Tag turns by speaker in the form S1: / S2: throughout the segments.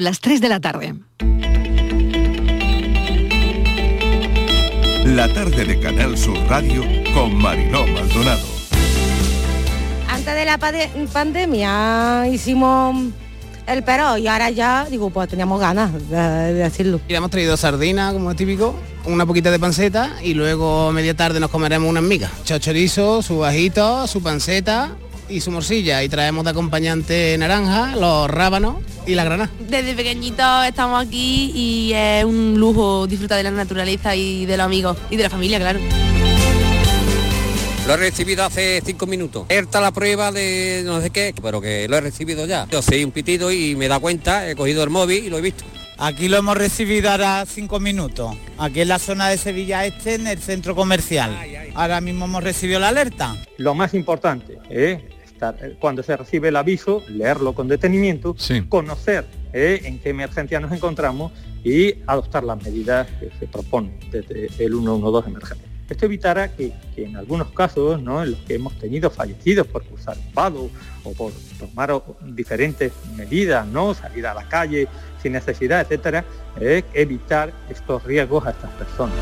S1: Las 3 de la tarde.
S2: La tarde de Canal Sur Radio con Mariló Maldonado.
S3: Antes de la pandemia hicimos el pero y ahora ya, digo, pues teníamos ganas de, decirlo.
S4: Y hemos traído sardina, como es típico, una poquita de panceta y luego media tarde nos comeremos unas migas. Chochorizo, su bajito, su panceta y su morcilla. Y traemos de acompañante naranja, los rábanos y la granada.
S5: Desde pequeñitos estamos aquí y es un lujo disfrutar de la naturaleza y de los amigos y de la familia, claro.
S6: Lo he recibido hace cinco minutos. Erta la prueba de no sé qué, pero que lo he recibido ya. Yo soy un pitido y me da cuenta, he cogido el móvil y lo he visto.
S7: Aquí lo hemos recibido ahora cinco minutos. Aquí en la zona de Sevilla Este, en el centro comercial. Ahora mismo hemos recibido la alerta.
S8: Lo más importante es eh, cuando se recibe el aviso, leerlo con detenimiento, conocer eh, en qué emergencia nos encontramos y adoptar las medidas que se proponen desde el 112 emergencia. Esto evitará que, en algunos casos, ¿no? en los que hemos tenido fallecidos por cruzar un vado o por tomar diferentes medidas, ¿no? salir a la calle sin necesidad, etcétera, eh, evitar estos riesgos a estas personas.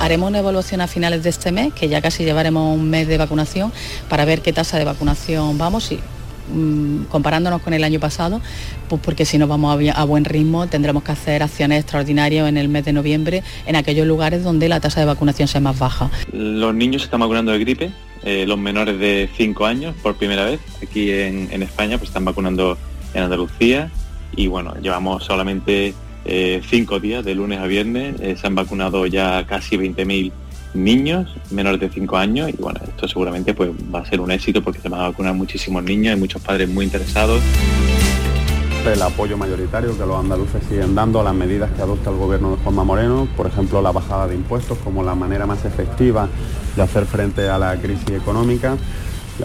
S9: Haremos una evaluación a finales de este mes, que ya casi llevaremos un mes de vacunación, para ver qué tasa de vacunación vamos y mm, comparándonos con el año pasado, pues porque si no vamos a, buen ritmo tendremos que hacer acciones extraordinarias en el mes de noviembre en aquellos lugares donde la tasa de vacunación sea más baja.
S10: Los niños se están vacunando de gripe, eh, los menores de 5 años por primera vez aquí en, en España pues están vacunando en Andalucía y bueno, llevamos solamente eh, cinco días, de lunes a viernes, eh, se han vacunado ya casi 20.000 niños menores de 5 años y bueno, esto seguramente pues va a ser un éxito porque se van a vacunar muchísimos niños, hay muchos padres muy interesados.
S11: El apoyo mayoritario que los andaluces siguen dando a las medidas que adopta el gobierno de Juanma Moreno, por ejemplo la bajada de impuestos como la manera más efectiva de hacer frente a la crisis económica.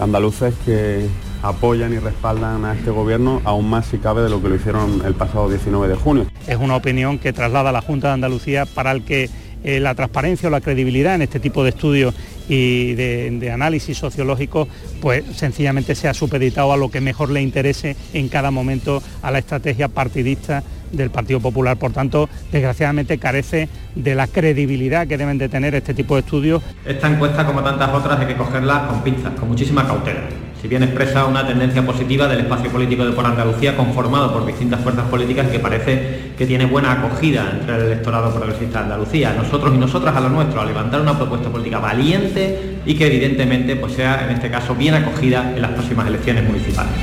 S11: Andaluces que apoyan y respaldan a este gobierno aún más si cabe de lo que lo hicieron el pasado 19 de junio.
S12: Es una opinión que traslada la Junta de Andalucía para el que eh, la transparencia o la credibilidad en este tipo de estudios y de, análisis sociológico, pues sencillamente sea supeditado a lo que mejor le interese en cada momento a la estrategia partidista del Partido Popular. Por tanto, desgraciadamente carece de la credibilidad que deben de tener este tipo de estudios.
S13: Esta encuesta, como tantas otras, hay que cogerla con pinzas, con muchísima cautela si bien expresa una tendencia positiva del espacio político de por Andalucía conformado por distintas fuerzas políticas que parece que tiene buena acogida entre el electorado progresista de Andalucía. Nosotros y nosotras a lo nuestro, a levantar una propuesta política valiente y que evidentemente pues, sea en este caso bien acogida en las próximas elecciones municipales.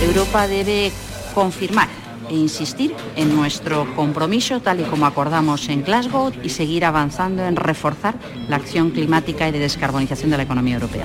S14: Europa debe confirmar e insistir en nuestro compromiso tal y como acordamos en Glasgow y seguir avanzando en reforzar la acción climática y de descarbonización de la economía europea.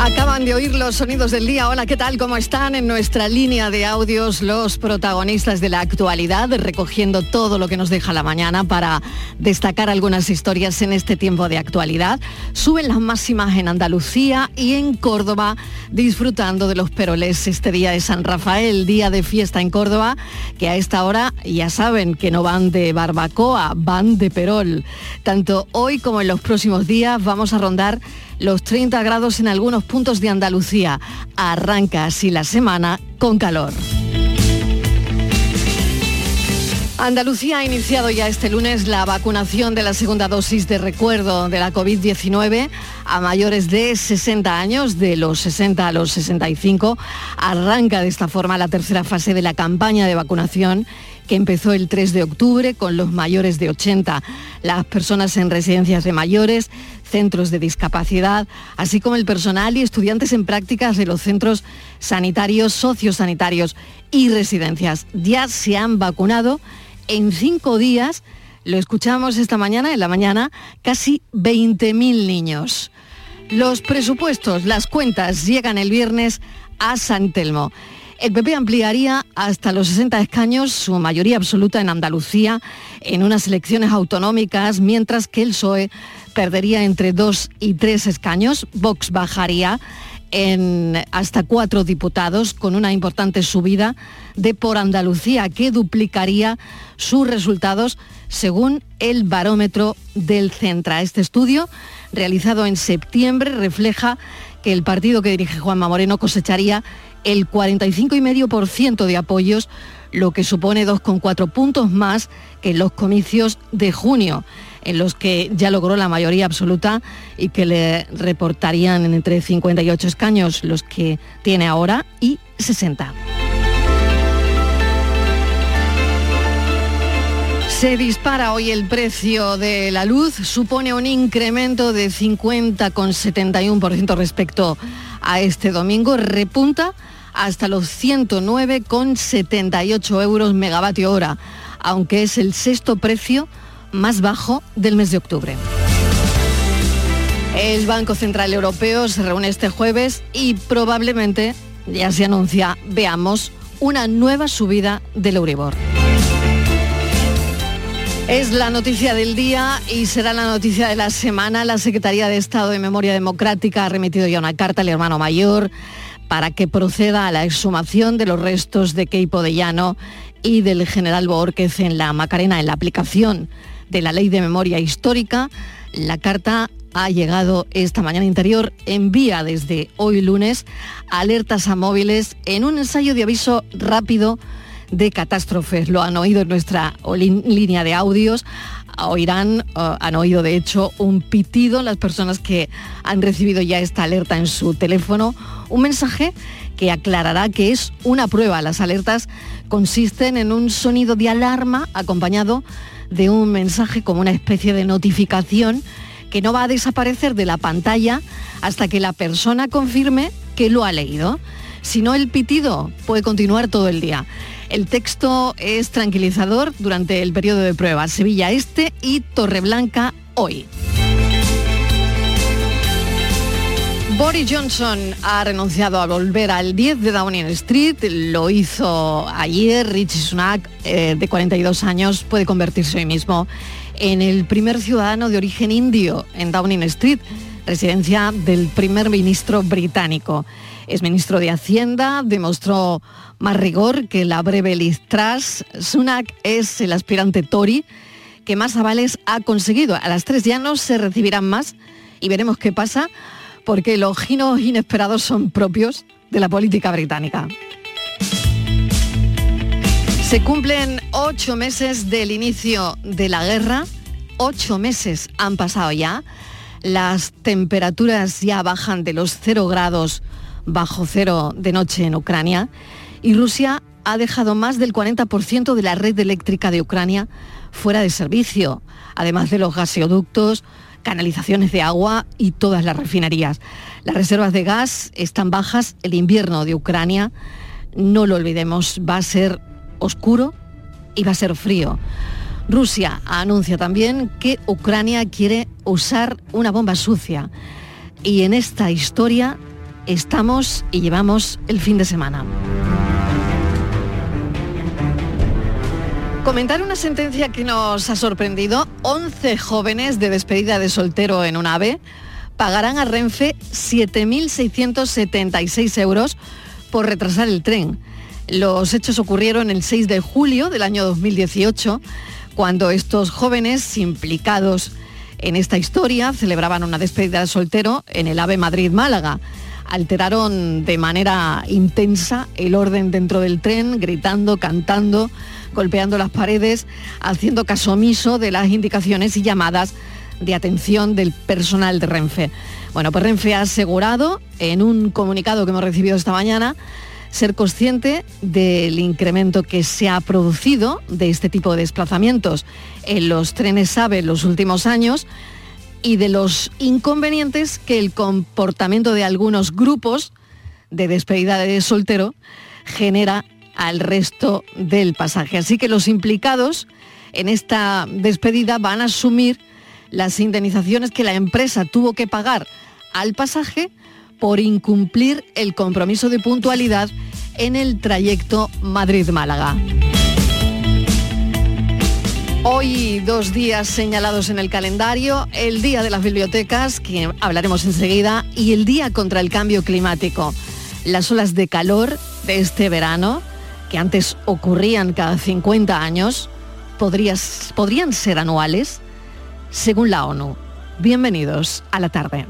S1: Acaban de oír los sonidos del día. Hola, ¿qué tal? ¿Cómo están? En nuestra línea de audios los protagonistas de la actualidad, recogiendo todo lo que nos deja la mañana para destacar algunas historias en este tiempo de actualidad. Suben las máximas en Andalucía y en Córdoba, disfrutando de los peroles este día de San Rafael, día de fiesta en Córdoba, que a esta hora ya saben que no van de barbacoa, van de perol. Tanto hoy como en los próximos días vamos a rondar los 30 grados en algunos puntos de Andalucía. Arranca así la semana con calor. Andalucía ha iniciado ya este lunes la vacunación de la segunda dosis de recuerdo de la COVID-19 a mayores de 60 años, de los 60 a los 65. Arranca de esta forma la tercera fase de la campaña de vacunación que empezó el 3 de octubre con los mayores de 80, las personas en residencias de mayores, centros de discapacidad, así como el personal y estudiantes en prácticas de los centros sanitarios, sociosanitarios y residencias. Ya se han vacunado en cinco días, lo escuchamos esta mañana, en la mañana, casi 20.000 niños. Los presupuestos, las cuentas llegan el viernes a San Telmo. El PP ampliaría hasta los 60 escaños, su mayoría absoluta en Andalucía, en unas elecciones autonómicas, mientras que el PSOE perdería entre dos y tres escaños. Vox bajaría en hasta cuatro diputados con una importante subida de por Andalucía que duplicaría sus resultados según el barómetro del Centra. Este estudio, realizado en septiembre, refleja que el partido que dirige Juanma Moreno cosecharía el 45,5% de apoyos, lo que supone 2,4 puntos más que en los comicios de junio en los que ya logró la mayoría absoluta y que le reportarían entre 58 escaños los que tiene ahora y 60. Se dispara hoy el precio de la luz, supone un incremento de 50,71% respecto a este domingo, repunta hasta los 109,78 euros megavatio hora, aunque es el sexto precio más bajo del mes de octubre. El Banco Central Europeo se reúne este jueves y probablemente ya se anuncia, veamos, una nueva subida del Euribor. Es la noticia del día y será la noticia de la semana. La Secretaría de Estado de Memoria Democrática ha remitido ya una carta al hermano mayor para que proceda a la exhumación de los restos de Keipo de Llano y del general Borquez en la Macarena en la aplicación de la Ley de Memoria Histórica. La carta ha llegado esta mañana interior, envía desde hoy lunes alertas a móviles en un ensayo de aviso rápido de catástrofes. Lo han oído en nuestra línea de audios. Oirán, eh, han oído de hecho un pitido las personas que han recibido ya esta alerta en su teléfono, un mensaje que aclarará que es una prueba. Las alertas consisten en un sonido de alarma acompañado un mensaje como una especie de notificación que no va a desaparecer de la pantalla hasta que la persona confirme que lo ha leído. Si no, el pitido puede continuar todo el día. El texto es tranquilizador durante el periodo de prueba. Sevilla Este y Torreblanca hoy. Boris Johnson ha renunciado a volver al 10 de Downing Street, lo hizo ayer. Richie Sunak, eh, de 42 años, puede convertirse hoy mismo en el primer ciudadano de origen indio en Downing Street, residencia del primer ministro británico. Es ministro de Hacienda, demostró más rigor que la breve Liz Truss. Sunak es el aspirante Tory que más avales ha conseguido. A las tres ya no se recibirán más y veremos qué pasa porque los giros inesperados son propios de la política británica. Se cumplen ocho meses del inicio de la guerra, ocho meses han pasado ya, las temperaturas ya bajan de los cero grados bajo cero de noche en Ucrania. Y Rusia ha dejado más del 40% de la red eléctrica de Ucrania fuera de servicio, además de los gasoductos, canalizaciones de agua y todas las refinerías. Las reservas de gas están bajas, el invierno de Ucrania, no lo olvidemos, va a ser oscuro y va a ser frío. Rusia anuncia también que Ucrania quiere usar una bomba sucia. Y en esta historia estamos y llevamos el fin de semana. Comentar una sentencia que nos ha sorprendido. 11 jóvenes de despedida de soltero en un AVE pagarán a Renfe 7.676 euros por retrasar el tren. Los hechos ocurrieron el 6 de julio del año 2018, cuando estos jóvenes implicados en esta historia celebraban una despedida de soltero en el AVE Madrid-Málaga. Alteraron de manera intensa el orden dentro del tren, gritando, cantando, golpeando las paredes, haciendo caso omiso de las indicaciones y llamadas de atención del personal de Renfe. Bueno, pues Renfe ha asegurado en un comunicado que hemos recibido esta mañana ser consciente del incremento que se ha producido de este tipo de desplazamientos en los trenes AVE en los últimos años y de los inconvenientes que el comportamiento de algunos grupos de despedida de soltero genera al resto del pasaje. Así que los implicados en esta despedida van a asumir las indemnizaciones que la empresa tuvo que pagar al pasaje por incumplir el compromiso de puntualidad en el trayecto Madrid-Málaga.
S15: Hoy dos días señalados en el calendario, el Día de las Bibliotecas, que hablaremos enseguida, y el Día contra el Cambio Climático. Las olas de calor de este verano, que antes ocurrían cada 50 años, podrías, podrían ser anuales, según la ONU. Bienvenidos a la tarde.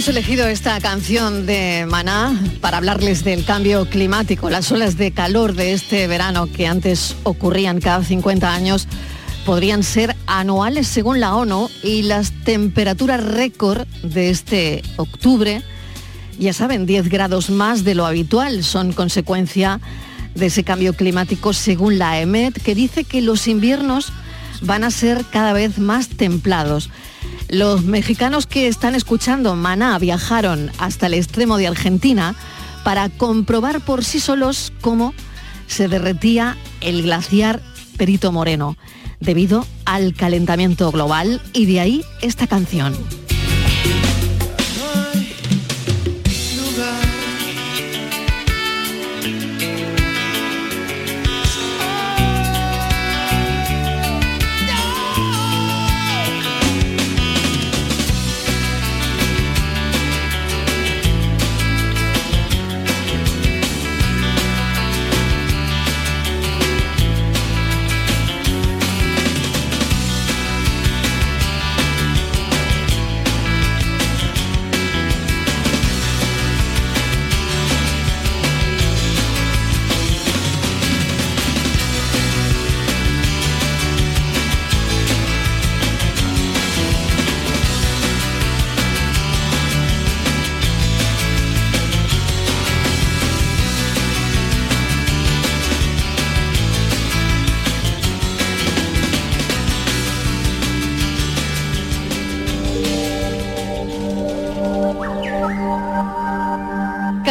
S15: Hemos elegido esta canción de Maná para hablarles del cambio climático. Las olas de calor de este verano que antes ocurrían cada 50 años podrían ser anuales según la ONU y las temperaturas récord de este octubre, ya saben, 10 grados más de lo habitual, son consecuencia de ese cambio climático según la EMET, que dice que los inviernos van a ser cada vez más templados. Los mexicanos que están escuchando Maná viajaron hasta el extremo de Argentina para comprobar por sí solos cómo se derretía el glaciar Perito Moreno debido al calentamiento global y de ahí esta canción.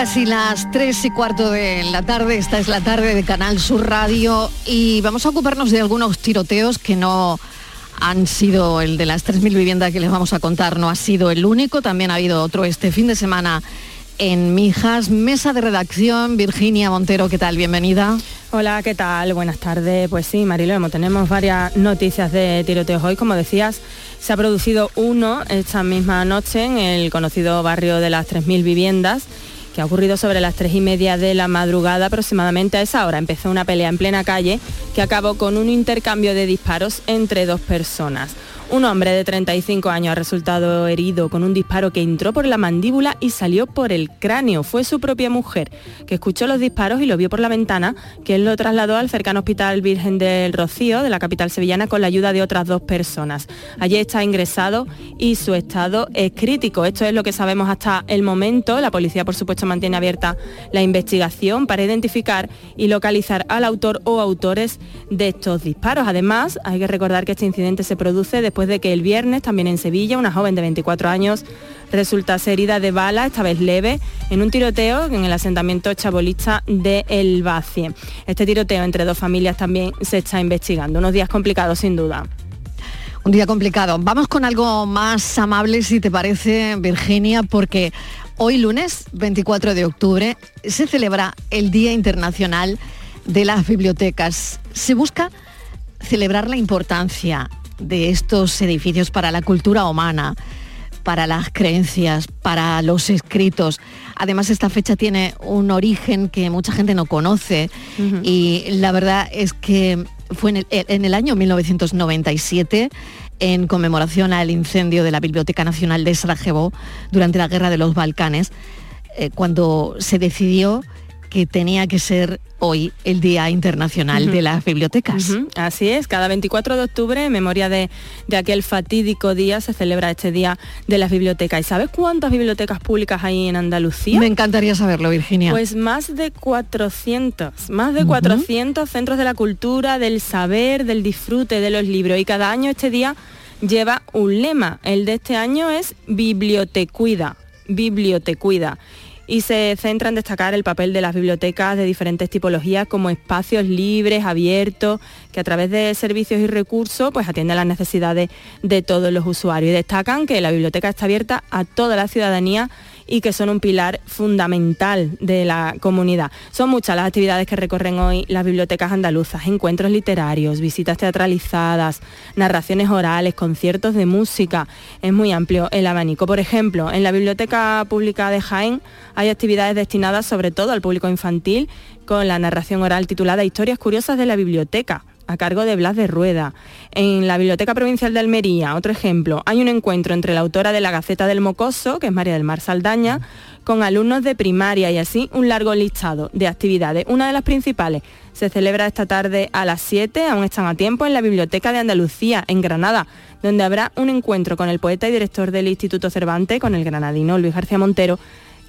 S15: Casi las 3 y cuarto de la tarde, esta es la tarde de Canal Sur Radio y vamos a ocuparnos de algunos tiroteos que no han sido el de las 3.000 viviendas que les vamos a contar, no ha sido el único, también ha habido otro este fin de semana
S1: en Mijas. Mesa de redacción, Virginia Montero, ¿qué tal? Bienvenida.
S16: Hola, ¿qué tal? Buenas tardes. Pues sí, Marilemo, tenemos varias noticias de tiroteos hoy. Como decías, se ha producido uno esta misma noche en el conocido barrio de las 3.000 viviendas que ha ocurrido sobre las tres y media de la madrugada aproximadamente a esa hora. Empezó una pelea en plena calle que acabó con un intercambio de disparos entre dos personas. Un hombre de 35 años ha resultado herido con un disparo que entró por la mandíbula y salió por el cráneo. Fue su propia mujer que escuchó los disparos y lo vio por la ventana, él lo trasladó al cercano Hospital Virgen del Rocío de la capital sevillana con la ayuda de otras dos personas. Allí está ingresado y su estado es crítico. Esto es lo que sabemos hasta el momento. La policía, por supuesto, mantiene abierta la investigación para identificar y localizar al autor o autores de estos disparos. Además, hay que recordar que este incidente se produce después de que el viernes, también en Sevilla, una joven de 24 años resultase herida de bala, esta vez leve, en un tiroteo en el asentamiento chabolista de El Bacie. Este tiroteo entre dos familias también se está investigando. Unos días complicados sin duda.
S1: Un día complicado. Vamos con algo más amable, si te parece, Virginia, porque hoy lunes, 24 de octubre, se celebra el Día Internacional de las Bibliotecas. Se busca celebrar la importancia de estos edificios para la cultura humana, para las creencias, para los escritos. Además, esta fecha tiene un origen que mucha gente no conoce y la verdad es que fue en el, en el año 1997 en conmemoración al incendio de la Biblioteca Nacional de Sarajevo durante la Guerra de los Balcanes, eh, cuando se decidió que tenía que ser hoy el Día Internacional de las Bibliotecas.
S16: Así es, cada 24 de octubre, en memoria de, de aquel fatídico día, se celebra este Día de las Bibliotecas. ¿Y sabes cuántas bibliotecas públicas hay en Andalucía?
S1: Me encantaría saberlo, Virginia.
S16: Pues más de 400, más de 400 centros de la cultura, del saber, del disfrute de los libros. Y cada año este día lleva un lema. El de este año es Bibliotecuida, Bibliotecuida. Y se centra en destacar el papel de las bibliotecas de diferentes tipologías como espacios libres, abiertos, que a través de servicios y recursos pues atienden las necesidades de todos los usuarios. Y destacan que la biblioteca está abierta a toda la ciudadanía y que son un pilar fundamental de la comunidad. Son muchas las actividades que recorren hoy las bibliotecas andaluzas, encuentros literarios, visitas teatralizadas, narraciones orales, conciertos de música. Es muy amplio el abanico. Por ejemplo, en la Biblioteca Pública de Jaén hay actividades destinadas sobre todo al público infantil con la narración oral titulada Historias curiosas de la biblioteca a cargo de Blas de Rueda. En la Biblioteca Provincial de Almería, otro ejemplo, hay un encuentro entre la autora de la Gaceta del Mocoso, que es María del Mar Saldaña, con alumnos de primaria y así un largo listado de actividades. Una de las principales se celebra esta tarde a las 7, aún están a tiempo, en la Biblioteca de Andalucía, en Granada, donde habrá un encuentro con el poeta y director del Instituto Cervantes, con el granadino Luis García Montero,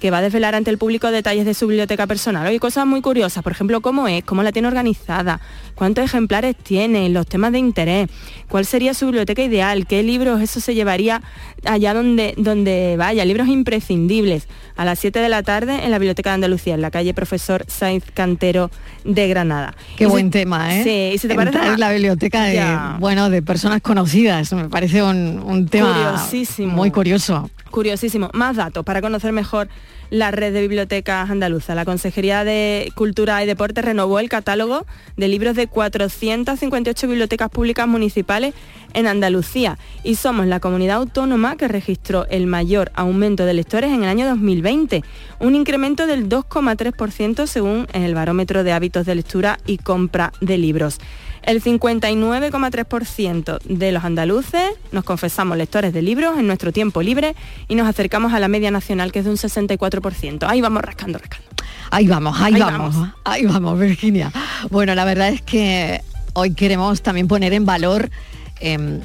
S16: que va a desvelar ante el público detalles de su biblioteca personal. Hay cosas muy curiosas, por ejemplo, cómo es, cómo la tiene organizada, cuántos ejemplares tiene, los temas de interés, cuál sería su biblioteca ideal, qué libros eso se llevaría allá donde, donde vaya, libros imprescindibles. A las 7 de la tarde en la Biblioteca de Andalucía, en la calle Profesor Sainz Cantero de Granada.
S1: Qué
S16: Y si-
S1: buen tema, ¿eh?
S16: Sí, y si te
S1: Entrar
S16: parece...
S1: en la biblioteca de, bueno, de personas conocidas. Me parece un, un tema
S16: Curiosísimo.
S1: muy curioso.
S16: Curiosísimo. Más datos para conocer mejor la red de bibliotecas andaluzas. La Consejería de Cultura y Deporte renovó el catálogo de libros de 458 bibliotecas públicas municipales en Andalucía y somos la comunidad autónoma que registró el mayor aumento de lectores en el año 2020, un incremento del 2,3% según el barómetro de hábitos de lectura y compra de libros. El 59,3% de los andaluces nos confesamos lectores de libros en nuestro tiempo libre y nos acercamos a la media nacional que es de un 64%. Ahí vamos rascando, rascando.
S1: Ahí vamos, ahí,
S16: Ahí
S1: vamos,
S16: vamos.
S1: ahí vamos, Virginia. Bueno, la verdad es que hoy queremos también poner en valor em,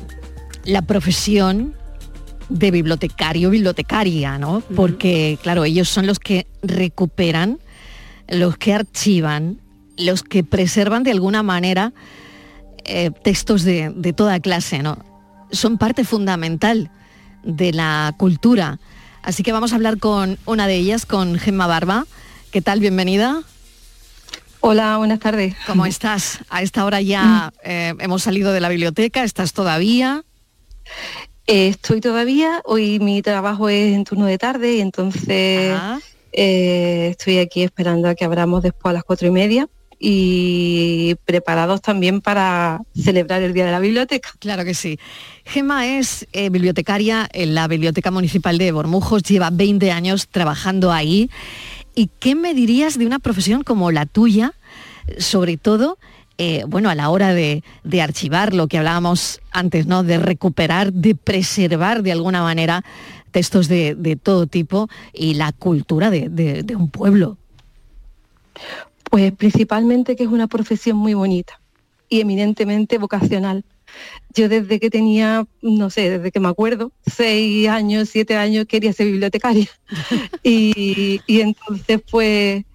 S1: la profesión de bibliotecario, bibliotecaria, ¿no? Porque, claro, ellos son los que recuperan, los que archivan, los que preservan de alguna manera eh, textos de, de toda clase, ¿no? Son parte fundamental de la cultura. Así que vamos a hablar con una de ellas, con Gemma Barba. ¿Qué tal? Bienvenida.
S17: Hola, buenas tardes.
S1: ¿Cómo estás? A esta hora ya eh, hemos salido de la biblioteca, ¿estás todavía?
S17: Eh, estoy todavía, hoy mi trabajo es en turno de tarde y entonces
S1: Ah.
S17: Eh, estoy aquí esperando a que abramos después a las cuatro y media y preparados también para celebrar el Día de la Biblioteca.
S1: Claro que sí. Gema es eh, bibliotecaria en la Biblioteca Municipal de Bormujos, lleva 20 años trabajando ahí. ¿Y qué me dirías de una profesión como la tuya, sobre todo, eh, bueno, a la hora de, de archivar lo que hablábamos antes, ¿no? De recuperar, de preservar de alguna manera textos de, de todo tipo y la cultura de, de- de un pueblo.
S17: Pues principalmente que es una profesión muy bonita y eminentemente vocacional. Yo desde que tenía, no sé, desde que me acuerdo, seis años, siete años, quería ser bibliotecaria. y, y entonces, pues,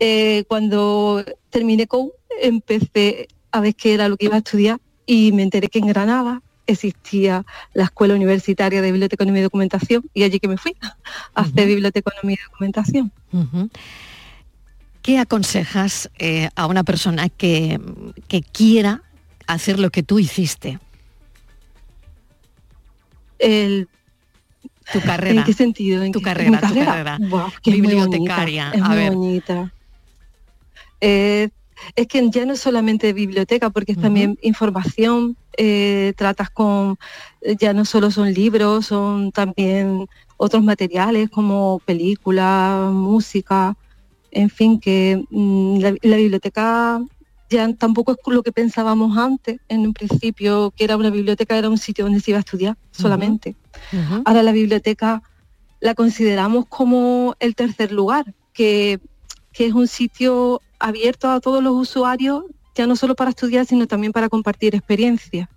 S17: eh, cuando terminé con, empecé a ver qué era lo que iba a estudiar y me enteré que en Granada existía la Escuela Universitaria de Biblioteconomía y Documentación y allí que me fui a hacer biblioteconomía y documentación.
S1: ¿Qué aconsejas eh, a una persona que, que quiera hacer lo que tú hiciste?
S17: El,
S1: tu carrera.
S17: ¿En qué sentido? ¿En
S1: tu
S17: qué-
S1: carrera, tu carrera.
S17: Buah, que es muy
S1: Bibliotecaria,
S17: bonita, es
S1: a
S17: muy
S1: ver.
S17: bonita. Eh, es que ya no es solamente biblioteca, porque es también información, eh, tratas con, ya no solo son libros, son también otros materiales como películas, música, en fin, que mm, la, la biblioteca ya tampoco es lo que pensábamos antes, en un principio, que era una biblioteca, era un sitio donde se iba a estudiar solamente. Ahora la biblioteca la consideramos como el tercer lugar, que, que es un sitio abierto a todos los usuarios, ya no solo para estudiar, sino también para compartir experiencias.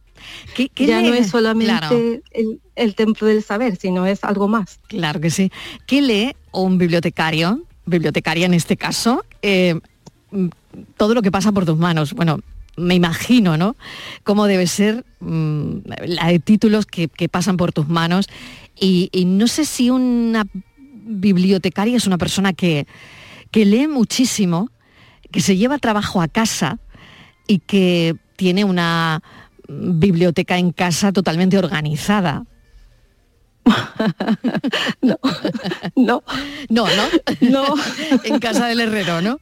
S1: qué
S17: ya no es solamente
S1: Claro.
S17: el, el templo del saber, sino es algo más.
S1: Claro que sí. ¿Qué lee un bibliotecario, bibliotecaria en este caso, eh, todo lo que pasa por tus manos? Bueno, me imagino, ¿no? Cómo debe ser mm, la de títulos que, que pasan por tus manos. Y, y no sé si una bibliotecaria es una persona que, que lee muchísimo, que se lleva trabajo a casa y que tiene una biblioteca en casa totalmente organizada.
S17: No, no,
S1: no,
S17: no,
S1: en casa del herrero, ¿no?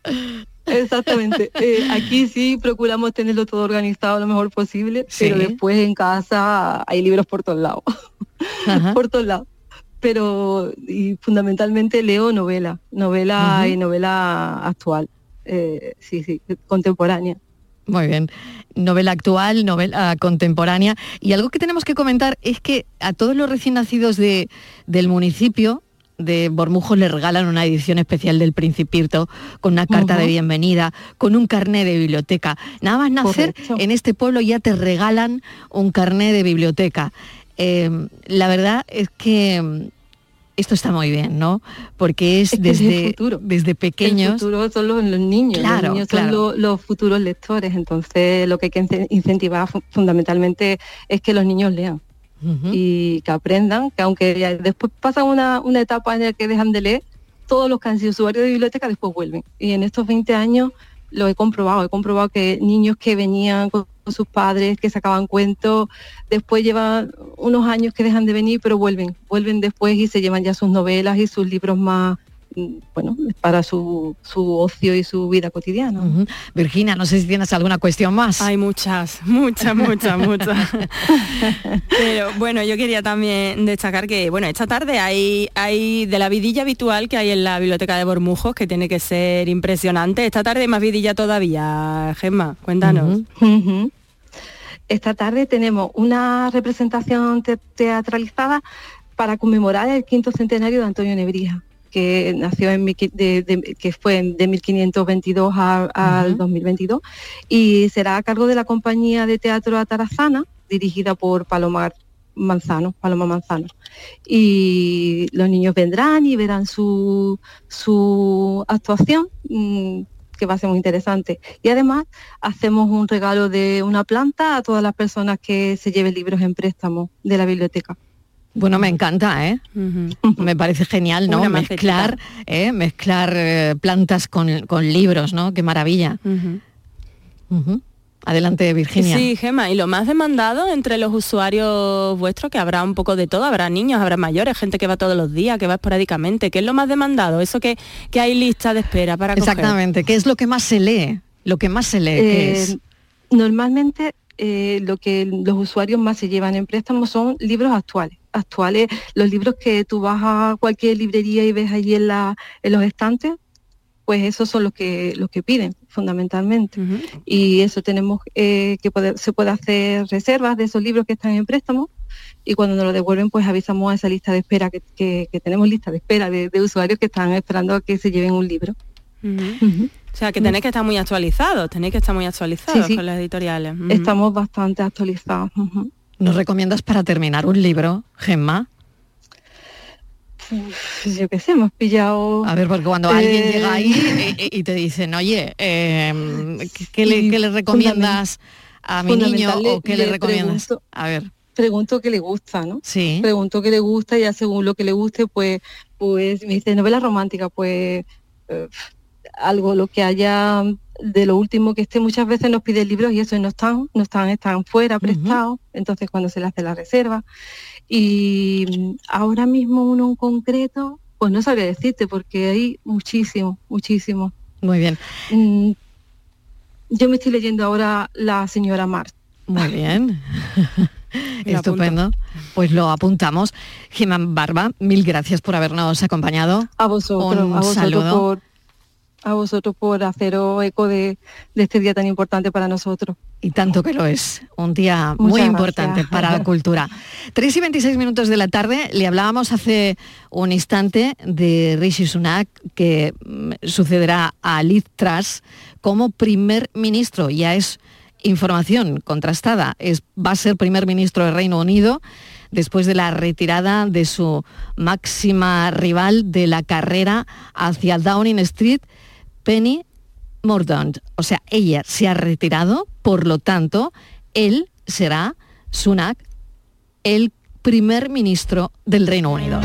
S17: Exactamente. Eh, aquí sí procuramos tenerlo todo organizado lo mejor posible, pero después en casa hay libros por todos lados. por todos lados. Pero y fundamentalmente leo novela, novela y novela actual. Eh, sí, sí, contemporánea.
S1: Muy bien. Novela actual, novela contemporánea. Y algo que tenemos que comentar es que a todos los recién nacidos de, del municipio de Bormujos le regalan una edición especial del Principito con una carta de bienvenida, con un carné de biblioteca. Nada más nacer
S17: Correcto.
S1: en este pueblo ya te regalan un carné de biblioteca. Eh, la verdad es que esto está muy bien, ¿no? Porque es,
S17: Es que es el
S1: desde,
S17: futuro.
S1: desde
S17: El
S1: pequeños.
S17: futuro son los, los niños,
S1: Claro,
S17: los niños
S1: claro.
S17: son lo- los futuros lectores, entonces lo que hay que ince- incentivar fu- fundamentalmente es que los niños lean y que aprendan, que aunque ya después pasan una, una etapa en la que dejan de leer, todos los que han sido usuarios de biblioteca después vuelven. Y en estos 20 años lo he comprobado, he comprobado que niños que venían con sus padres, que sacaban cuentos, después llevan unos años que dejan de venir, pero vuelven, vuelven después y se llevan ya sus novelas y sus libros más, bueno, para su, su ocio y su vida cotidiana.
S1: Virginia, no sé si tienes alguna cuestión más.
S16: Hay muchas, muchas, muchas, muchas. Pero bueno, yo quería también destacar que, bueno, esta tarde hay, hay de la vidilla habitual que hay en la biblioteca de Bormujos, que tiene que ser impresionante. Esta tarde hay más vidilla todavía, Gemma, cuéntanos.
S17: Esta tarde tenemos una representación te- teatralizada para conmemorar el quinto centenario de Antonio Nebrija, que nació en de, de- que fue de 1522 a- al 2022 y será a cargo de la compañía de teatro Atarazana, dirigida por Palomar Manzano, Paloma Manzano. Y los niños vendrán y verán su, su actuación, mm, que va a ser muy interesante. Y además hacemos un regalo de una planta a todas las personas que se lleven libros en préstamo de la biblioteca.
S1: Bueno, me encanta, ¿eh? Me parece genial, ¿no?
S17: Una
S1: Mezclar, ¿eh? Mezclar eh, plantas con, con libros, ¿no? Qué maravilla. Adelante, Virginia.
S16: Sí, Gema, y lo más demandado entre los usuarios vuestros, que habrá un poco de todo, habrá niños, habrá mayores, gente que va todos los días, que va esporádicamente. ¿Qué es lo más demandado? Eso que, que hay lista de espera para coger.
S1: Exactamente. ¿Qué es lo que más se lee? Lo que más se lee, ¿qué
S17: Eh,
S1: es?
S17: Normalmente eh, lo que los usuarios más se llevan en préstamo son libros actuales. Actuales, los libros que tú vas a cualquier librería y ves allí en, la, en los estantes, pues esos son los que los que piden fundamentalmente. Y eso tenemos eh, que poder, se puede hacer reservas de esos libros que están en préstamo y cuando nos lo devuelven pues avisamos a esa lista de espera que, que- que tenemos lista de espera de, de usuarios que están esperando a que se lleven un libro.
S16: O sea, que tenéis que estar muy actualizados, tenéis que estar muy actualizados
S17: Sí, sí.
S16: con las editoriales.
S17: Estamos bastante actualizados.
S1: ¿Nos recomiendas para terminar un libro, Gemma?
S17: Uf, yo qué sé, hemos pillado...
S1: A ver, porque cuando alguien
S17: Eh,
S1: llega ahí y, te dicen, oye, eh, ¿qué- ¿qué, le, qué le recomiendas a mi niño o qué le,
S17: le
S1: recomiendas?
S17: pregunto-
S1: A ver,
S17: pregunto qué le gusta, ¿no?
S1: Sí.
S17: Pregunto qué le gusta y ya según lo que le guste, pues, pues me dice novela romántica, pues eh, algo lo que haya de lo último que esté muchas veces nos pide libros y eso no están, no están, están fuera prestados, entonces cuando se le hace la reserva. Y mm, ahora mismo uno en concreto, pues no sabría decirte porque hay muchísimo, muchísimo.
S1: Muy bien.
S17: Mm, Yo me estoy leyendo ahora La señora Mar.
S1: muy bien. Estupendo. Pues lo apuntamos. Gemma Barba, mil gracias por habernos acompañado.
S17: A vosotros,
S1: Un
S17: a vosotros
S1: saludo.
S17: por a vosotros por haceros eco de, de este día tan importante para nosotros.
S1: Y tanto que lo es. Un día muy importante
S17: gracias.
S1: para la cultura. 3 y 26 minutos de la tarde, le hablábamos hace un instante de Rishi Sunak, que mm, sucederá a Liz Truss como primer ministro. Ya es información contrastada. Es, va a ser primer ministro del Reino Unido después de la retirada de su máxima rival de la carrera hacia Downing Street, Penny Mordaunt. O sea, ella se ha retirado, por lo tanto, él será, Sunak, el primer ministro del Reino Unido.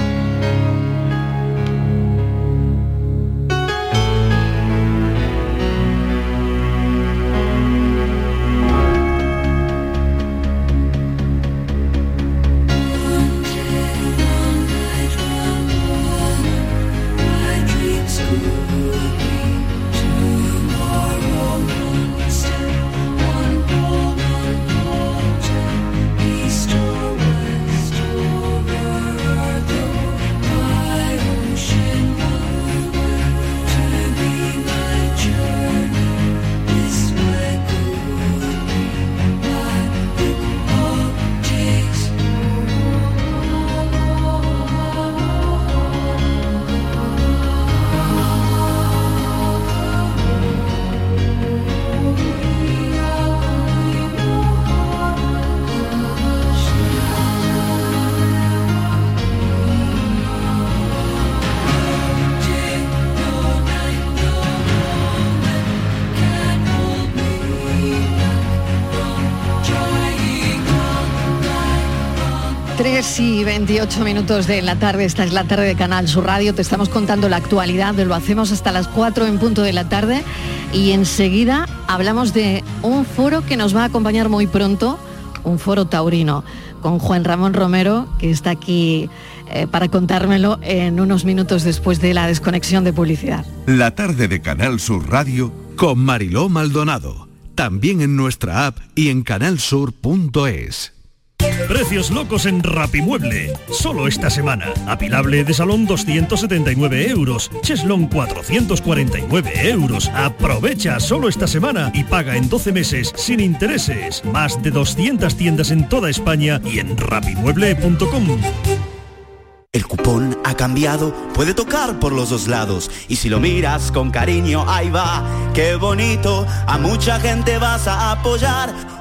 S1: 8 minutos de la tarde, esta es la tarde de Canal Sur Radio, te estamos contando la actualidad, lo hacemos hasta las 4 en punto de la tarde. Y enseguida hablamos de un foro que nos va a acompañar muy pronto, un foro taurino, con Juan Ramón Romero, que está aquí eh, para contármelo en unos minutos después de la desconexión de publicidad.
S2: La tarde de Canal Sur Radio
S18: con Mariló Maldonado, también en nuestra app y en canalsur.es.
S19: Precios locos en Rapimueble. Solo esta semana. Apilable de salón 279 euros. Cheslon 449 euros. Aprovecha solo esta semana y paga en 12 meses sin intereses. Más de 200 tiendas en toda España y en rapimueble.com.
S20: El cupón ha cambiado, puede tocar por los dos lados. Y si lo miras con cariño, ahí va, qué bonito. A mucha gente vas a apoyar.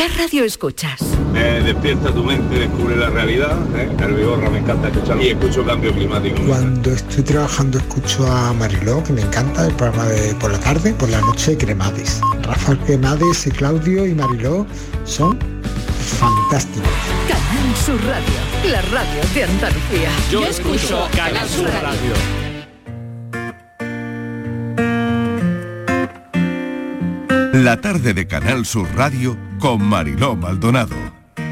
S21: ¿Qué radio escuchas?
S22: Despierta tu mente, descubre la realidad. ¿eh? El Vigorra me encanta escuchar y escucho cambio climático.
S23: Cuando estoy trabajando escucho a Mariló, que me encanta, el programa de por la tarde, por la noche Cremades. Rafael Cremades, y Claudio y Mariló son fantásticos.
S21: Canal Sur Radio, la radio de Andalucía.
S22: Yo escucho Canal Sur Radio.
S2: La tarde de Canal Sur Radio con Mariló Maldonado.
S24: I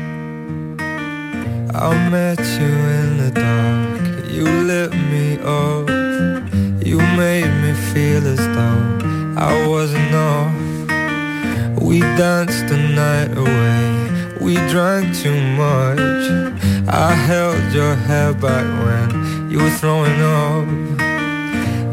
S24: met you in the dark, you lit me up. You made me feel as though I wasn't off. We danced the night away, we drank too much. I held your hair back when you were throwing up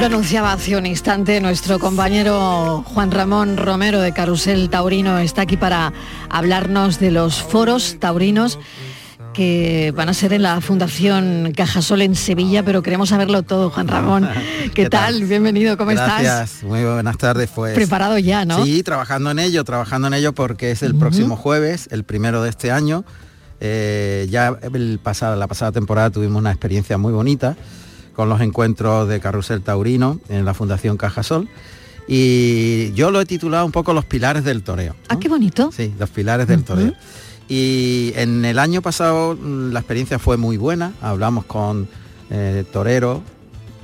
S1: Lo anunciaba hace un instante nuestro compañero Juan Ramón Romero de Carusel Taurino está aquí para hablarnos de los foros taurinos que van a ser en la Fundación Cajasol en Sevilla, pero queremos saberlo todo, Juan Ramón. ¿Qué, tal? Bienvenido, ¿cómo estás?
S25: Gracias, muy buenas tardes. Pues,
S1: Preparado ya, ¿no?
S25: Sí, trabajando en ello, trabajando en ello porque es el próximo jueves, el primero de este año. Eh, ya el pasado, la pasada temporada tuvimos una experiencia muy bonita con los encuentros de Carrusel Taurino en la Fundación Cajasol. Y yo lo he titulado un poco Los Pilares del Toreo.
S1: Ah, qué bonito.
S25: Sí, los Pilares del Toreo. Y en el año pasado mm, la experiencia fue muy buena. Hablamos con eh, toreros,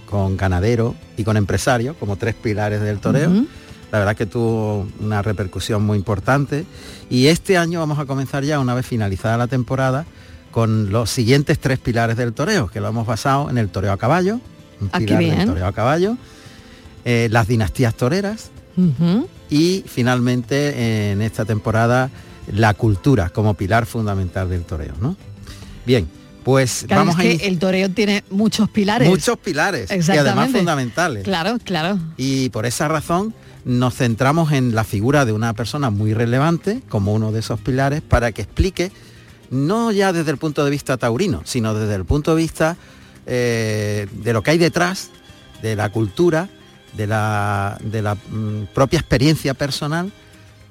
S25: con ganaderos y con empresarios, como tres pilares del toreo. La verdad que tuvo una repercusión muy importante. Y este año vamos a comenzar ya, una vez finalizada la temporada, con los siguientes tres pilares del toreo, que lo hemos basado en el toreo a caballo, un
S1: qué
S25: pilar del toreo a caballo, eh, las dinastías toreras y finalmente eh, en esta temporada la cultura como pilar fundamental del toreo, ¿no? Bien, pues
S1: Claro,
S25: vamos
S1: es
S25: a
S1: que
S25: iniciar
S1: el toreo tiene muchos pilares.
S25: muchos pilares y además
S1: Exactamente.
S25: fundamentales.
S1: Claro, claro.
S25: Y por esa razón nos centramos en la figura de una persona muy relevante como uno de esos pilares para que explique, no ya desde el punto de vista taurino, sino desde el punto de vista eh, de lo que hay detrás, de la cultura, de la, de la mm, propia experiencia personal,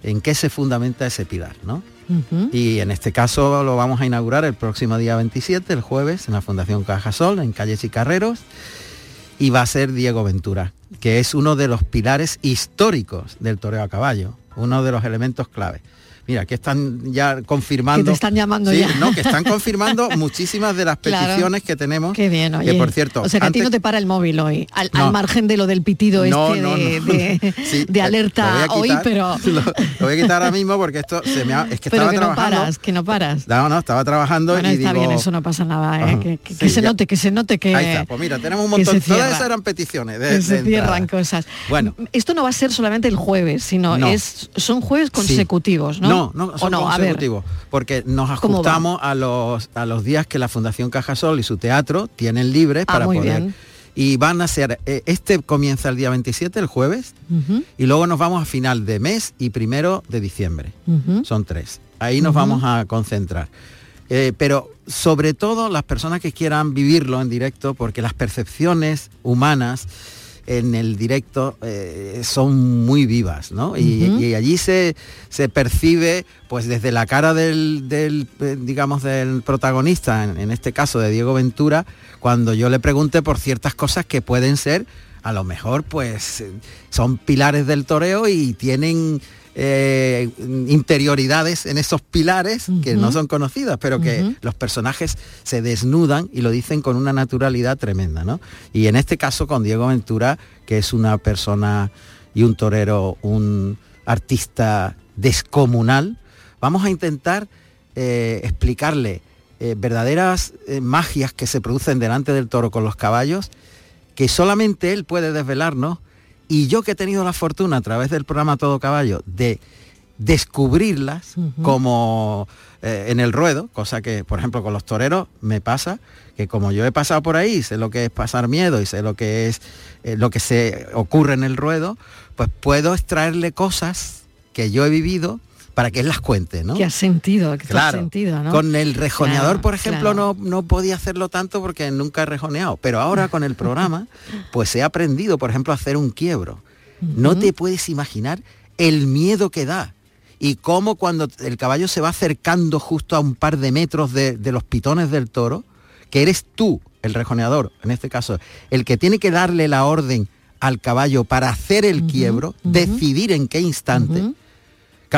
S25: en qué se fundamenta ese pilar, ¿no? Y en este caso lo vamos a inaugurar el próximo día 27, el jueves, en la Fundación Cajasol, en Calles y Carreros, y va a ser Diego Ventura, que es uno de los pilares históricos del toreo a caballo, uno de los elementos clave. Mira, que están ya confirmando.
S1: Que te están llamando
S25: Sí,
S1: ya.
S25: No, que están confirmando muchísimas de las
S1: Claro.
S25: peticiones que tenemos.
S1: Qué bien, oye.
S25: Que por cierto,
S1: o sea que a ti no te para el móvil hoy, al,
S25: No.
S1: al margen de lo del pitido
S25: No,
S1: este
S25: no,
S1: de,
S25: no.
S1: de-
S25: Sí,
S1: de alerta hoy, pero,
S25: Lo, lo voy a quitar ahora mismo porque esto se me ha, es que
S1: pero
S25: estaba
S1: que no
S25: trabajando.
S1: paras, que no paras.
S25: No, no, estaba trabajando
S1: Bueno,
S25: y
S1: está
S25: digo,
S1: bien, eso no pasa nada, ¿eh? Que, que-
S25: Sí,
S1: que se
S25: ya.
S1: note, que se note que,
S25: Ahí está, pues mira, tenemos un montón. Todas esas eran peticiones de,
S1: que se cierran cosas.
S25: Bueno.
S1: Esto no va a ser solamente el jueves, sino
S25: No.
S1: es son jueves consecutivos, ¿no?
S25: No, no,
S1: ¿O
S25: son
S1: no?
S25: Consecutivos, porque nos ajustamos a los, a los días que la Fundación Cajasol y su teatro tienen libres
S1: Ah,
S25: para poder.
S1: bien.
S25: Y van a ser, eh, este comienza el día 27, el jueves, y luego nos vamos a final de mes y primero de diciembre. Son tres. Ahí nos vamos a concentrar. Eh, pero sobre todo las personas que quieran vivirlo en directo, porque las percepciones humanas en el directo eh, son muy vivas, ¿no? Y, allí se, se percibe, pues desde la cara del, del, eh, digamos, del protagonista, en, en este caso de Diego Ventura, cuando yo le pregunté por ciertas cosas que pueden ser, a lo mejor, pues son pilares del toreo y tienen eh, interioridades en esos pilares que no son conocidas, pero que los personajes se desnudan y lo dicen con una naturalidad tremenda, ¿no? Y en este caso con Diego Ventura, que es una persona y un torero, un artista descomunal, vamos a intentar eh, explicarle eh, verdaderas eh, magias que se producen delante del toro con los caballos, que solamente él puede desvelarnos, y yo que he tenido la fortuna a través del programa Todo Caballo de descubrirlas como eh, en el ruedo, cosa que, por ejemplo, con los toreros me pasa, que como yo he pasado por ahí, sé lo que es pasar miedo y sé lo que es eh, lo que se ocurre en el ruedo, pues puedo extraerle cosas que yo he vivido para que él las cuente, ¿no?
S1: Que has sentido, que
S25: Claro,
S1: sentido, ¿no?
S25: con el rejoneador,
S1: Claro,
S25: por ejemplo,
S1: claro.
S25: no, no podía hacerlo tanto porque nunca he rejoneado, pero ahora con el programa, pues he aprendido, por ejemplo, a hacer un quiebro. No te puedes imaginar el miedo que da y cómo cuando el caballo se va acercando justo a un par de metros de, de los pitones del toro, que eres tú, el rejoneador, en este caso, el que tiene que darle la orden al caballo para hacer el quiebro, decidir en qué instante,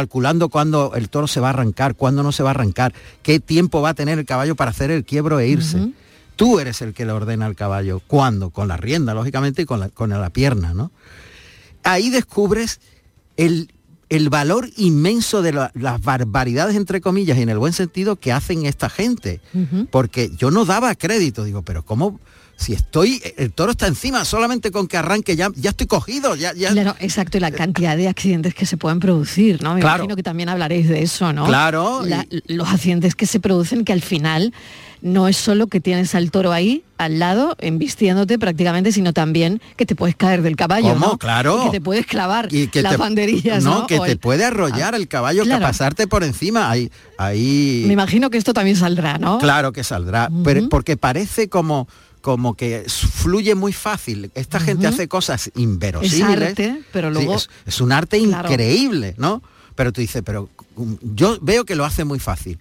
S25: calculando cuándo el toro se va a arrancar, cuándo no se va a arrancar, qué tiempo va a tener el caballo para hacer el quiebro e irse. Tú eres el que le ordena al caballo. ¿Cuándo? Con la rienda, lógicamente, y con la, con la pierna, ¿no? Ahí descubres el, el valor inmenso de la- las barbaridades, entre comillas, y en el buen sentido, que hacen esta gente. Porque yo no daba crédito, digo, pero ¿cómo? Si estoy, el toro está encima, solamente con que arranque ya, ya estoy cogido, ya, ya.
S1: Claro, exacto, y la cantidad de accidentes que se pueden producir, ¿no? Me
S25: Claro.
S1: imagino que también hablaréis de eso, ¿no?
S25: Claro,
S1: La- los accidentes que se producen que al final no es solo que tienes al toro ahí, al lado, embistiéndote prácticamente, sino también que te puedes caer del caballo,
S25: ¿Cómo?
S1: ¿no?
S25: Claro.
S1: Y que te puedes clavar
S25: y que
S1: las
S25: te,
S1: banderillas, ¿no?
S25: que
S1: O
S25: te
S1: el-
S25: puede arrollar el caballo,
S1: Claro.
S25: que pasarte por encima. Ahí, ahí
S1: Me imagino que esto también saldrá, ¿no?
S25: Claro que saldrá, pero porque parece como como que fluye muy fácil. Esta gente hace cosas
S1: Es
S25: inverosímiles.
S1: arte, pero
S25: Sí,
S1: luego...
S25: es, es un arte
S1: Claro.
S25: increíble, ¿no? Pero tú dices, pero um, yo veo que lo hace muy fácil.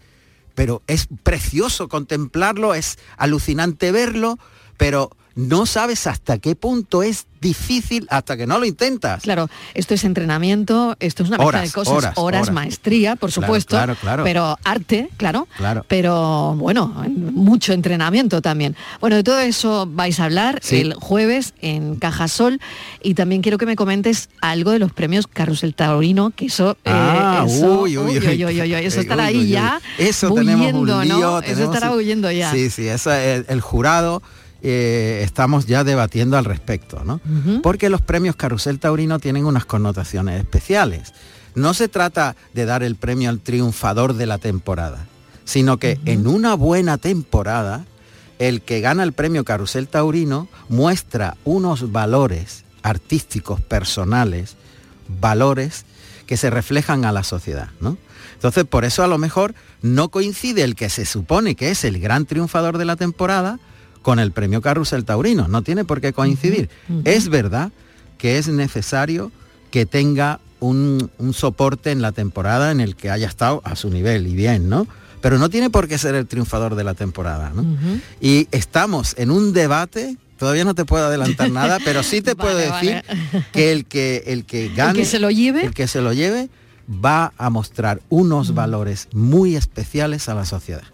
S25: Pero es precioso contemplarlo, es alucinante verlo, pero no sabes hasta qué punto es difícil hasta que no lo intentas.
S1: Claro, esto es entrenamiento, esto es una mezcla de cosas,
S25: horas, horas.
S1: maestría, por supuesto,
S25: claro, claro.
S1: pero arte, claro,
S25: Claro.
S1: pero bueno, mucho entrenamiento también. Bueno, de todo eso vais a hablar
S25: Sí.
S1: el jueves en Cajasol y también quiero que me comentes algo de los premios Carrusel Taurino, que eso, eso, estará ahí ya
S25: Eso tenemos un
S1: bulliendo,
S25: lío,
S1: ¿no? Eso
S25: tenemos
S1: estará huyendo ya.
S25: Sí, sí, eso es el jurado. Eh, estamos ya debatiendo al respecto, ¿no? Porque los premios Carusel Taurino tienen unas connotaciones especiales. No se trata de dar el premio al triunfador de la temporada, sino que en una buena temporada, el que gana el premio Carusel Taurino muestra unos valores artísticos, personales, valores que se reflejan a la sociedad, ¿no? Entonces, por eso a lo mejor no coincide el que se supone que es el gran triunfador de la temporada con el premio Carrusel Taurino, no tiene por qué coincidir. Es verdad que es necesario que tenga un, un soporte en la temporada en el que haya estado a su nivel y bien, ¿no? Pero no tiene por qué ser el triunfador de la temporada, ¿no? Y estamos en un debate, todavía no te puedo adelantar nada, pero sí te puedo decir
S1: vale.
S25: que el que el que gane,
S1: que se lo lleve.
S25: el que se lo lleve va a mostrar unos valores muy especiales a la sociedad.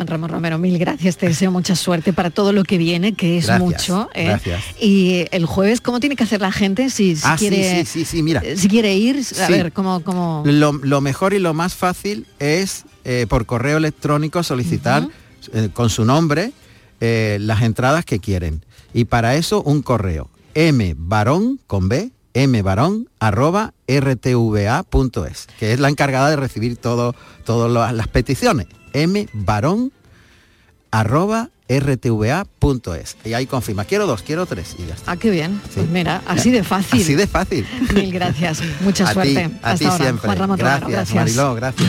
S1: Juan Ramón Romero, mil gracias, te deseo mucha suerte para todo lo que viene, que es
S25: Gracias,
S1: mucho. ¿eh?
S25: gracias.
S1: Y el jueves, ¿cómo tiene que hacer la gente si, si
S25: Ah,
S1: quiere,
S25: sí, sí, sí, mira.
S1: si quiere ir? A ver, ¿cómo, cómo...
S25: Lo, lo mejor y lo más fácil es eh, por correo electrónico solicitar eh, con su nombre las entradas que quieren. Y para eso un correo mbarón con b mbarón arroba rtva.es, que es la encargada de recibir todo, todas las peticiones. Mbarón arroba rtva.es. Y ahí confirma, quiero dos, quiero tres y ya está.
S1: Ah, qué bien. Pues mira, así de fácil.
S25: Así de fácil.
S1: Mil gracias. Mucha
S25: a ti,
S1: suerte.
S25: a
S1: Hasta
S25: ti
S1: ahora.
S25: siempre.
S1: Juan Ramón Romero,
S25: gracias,
S1: gracias.
S25: Mariló, gracias.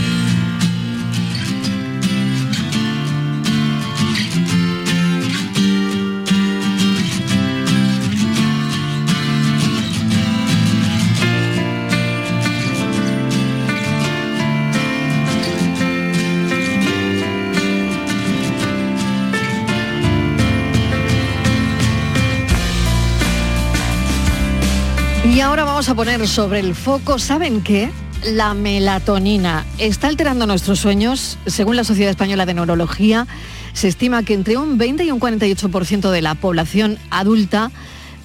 S1: Vamos a poner sobre el foco, ¿saben qué? La melatonina está alterando nuestros sueños. Según la Sociedad Española de Neurología, se estima que entre un 20 y un 48% de la población adulta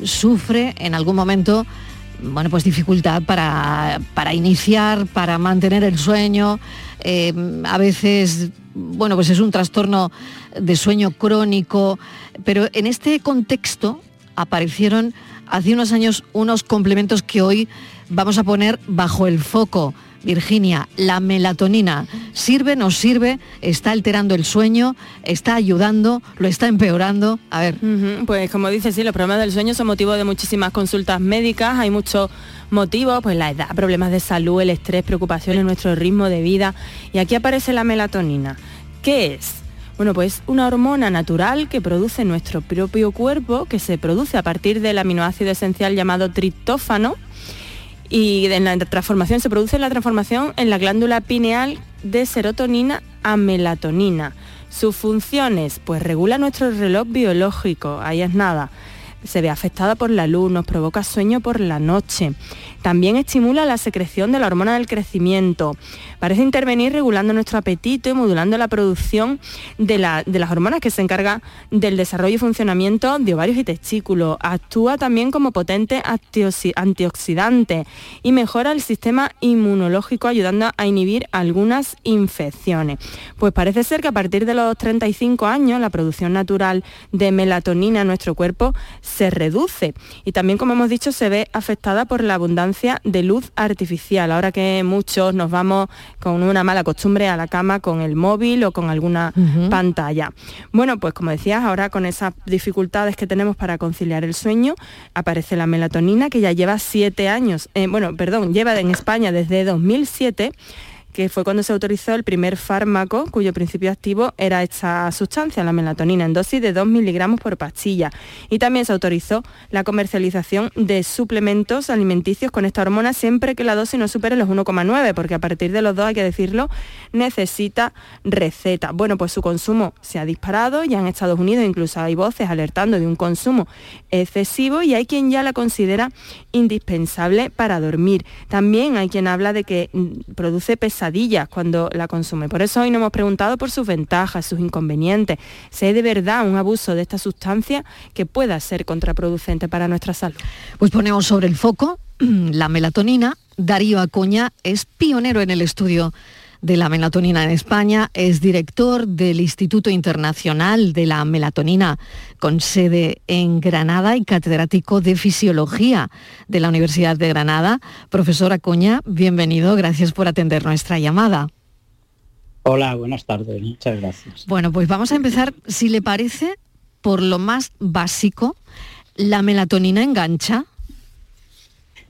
S1: sufre en algún momento bueno, pues dificultad para, para iniciar, para mantener el sueño. Eh, a veces, bueno, pues es un trastorno de sueño crónico, pero en este contexto aparecieron hace unos años unos complementos que hoy vamos a poner bajo el foco. Virginia, la melatonina, ¿sirve, no sirve? ¿Está alterando el sueño? ¿Está ayudando? ¿Lo está empeorando? A ver.
S16: Pues como dices, sí, los problemas del sueño son motivo de muchísimas consultas médicas, hay muchos motivos, pues la edad, problemas de salud, el estrés, preocupaciones, nuestro ritmo de vida. Y aquí aparece la melatonina. ¿Qué es? Bueno, pues una hormona natural que produce nuestro propio cuerpo, que se produce a partir del aminoácido esencial llamado triptófano, y en la transformación se produce la transformación en la glándula pineal de serotonina a melatonina. Sus funciones, pues regula nuestro reloj biológico, ahí es nada. Se ve afectada por la luz, nos provoca sueño por la noche. También estimula la secreción de la hormona del crecimiento. Parece intervenir regulando nuestro apetito y modulando la producción de, la- de las hormonas que se encarga del desarrollo y funcionamiento de ovarios y testículos. Actúa también como potente antioxi- antioxidante y mejora el sistema inmunológico ayudando a inhibir algunas infecciones. Pues parece ser que a partir de los 35 años la producción natural de melatonina en nuestro cuerpo se reduce y también como hemos dicho se ve afectada por la abundancia de luz artificial. Ahora que muchos nos vamos con una mala costumbre a la cama con el móvil o con alguna pantalla. Bueno, pues como decías, ahora con esas dificultades que tenemos para conciliar el sueño, aparece la melatonina que ya lleva siete años, eh, bueno, perdón, lleva en España desde 2007 que fue cuando se autorizó el primer fármaco cuyo principio activo era esta sustancia, la melatonina, en dosis de 2 miligramos por pastilla. Y también se autorizó la comercialización de suplementos alimenticios con esta hormona siempre que la dosis no supere los 1,9, porque a partir de los dos, hay que decirlo, necesita receta. Bueno, pues su consumo se ha disparado, ya en Estados Unidos incluso hay voces alertando de un consumo excesivo y hay quien ya la considera indispensable para dormir. También hay quien habla de que mm, produce pesadillas cuando la consume. Por eso hoy nos hemos preguntado por sus ventajas, sus inconvenientes. Si de verdad un abuso de esta sustancia que pueda ser contraproducente para nuestra salud.
S1: Pues ponemos sobre el foco la melatonina. Darío Acuña es pionero en el estudio de la melatonina en España, es director del Instituto Internacional de la Melatonina con sede en Granada y catedrático de Fisiología de la Universidad de Granada. Profesor Acuña, bienvenido, gracias por atender nuestra llamada.
S26: Hola, buenas tardes, muchas gracias.
S1: Bueno, pues vamos a empezar, si le parece, por lo más básico. ¿La melatonina engancha?